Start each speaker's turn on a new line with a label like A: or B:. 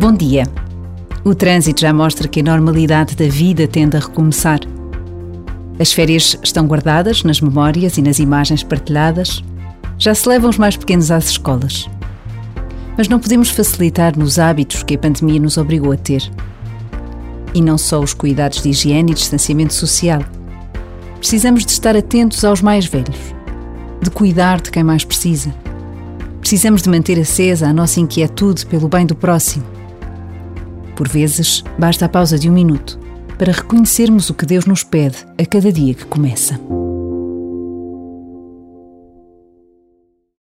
A: Bom dia. O trânsito já mostra que a normalidade da vida tende a recomeçar. As férias estão guardadas nas memórias e nas imagens partilhadas. Já se levam os mais pequenos às escolas. Mas não podemos facilitar nos hábitos que a pandemia nos obrigou a ter. E não só os cuidados de higiene e distanciamento social. Precisamos de estar atentos aos mais velhos, de cuidar de quem mais precisa. Precisamos de manter acesa a nossa inquietude pelo bem do próximo. Por vezes, basta a pausa de um minuto para reconhecermos o que Deus nos pede a cada dia que começa.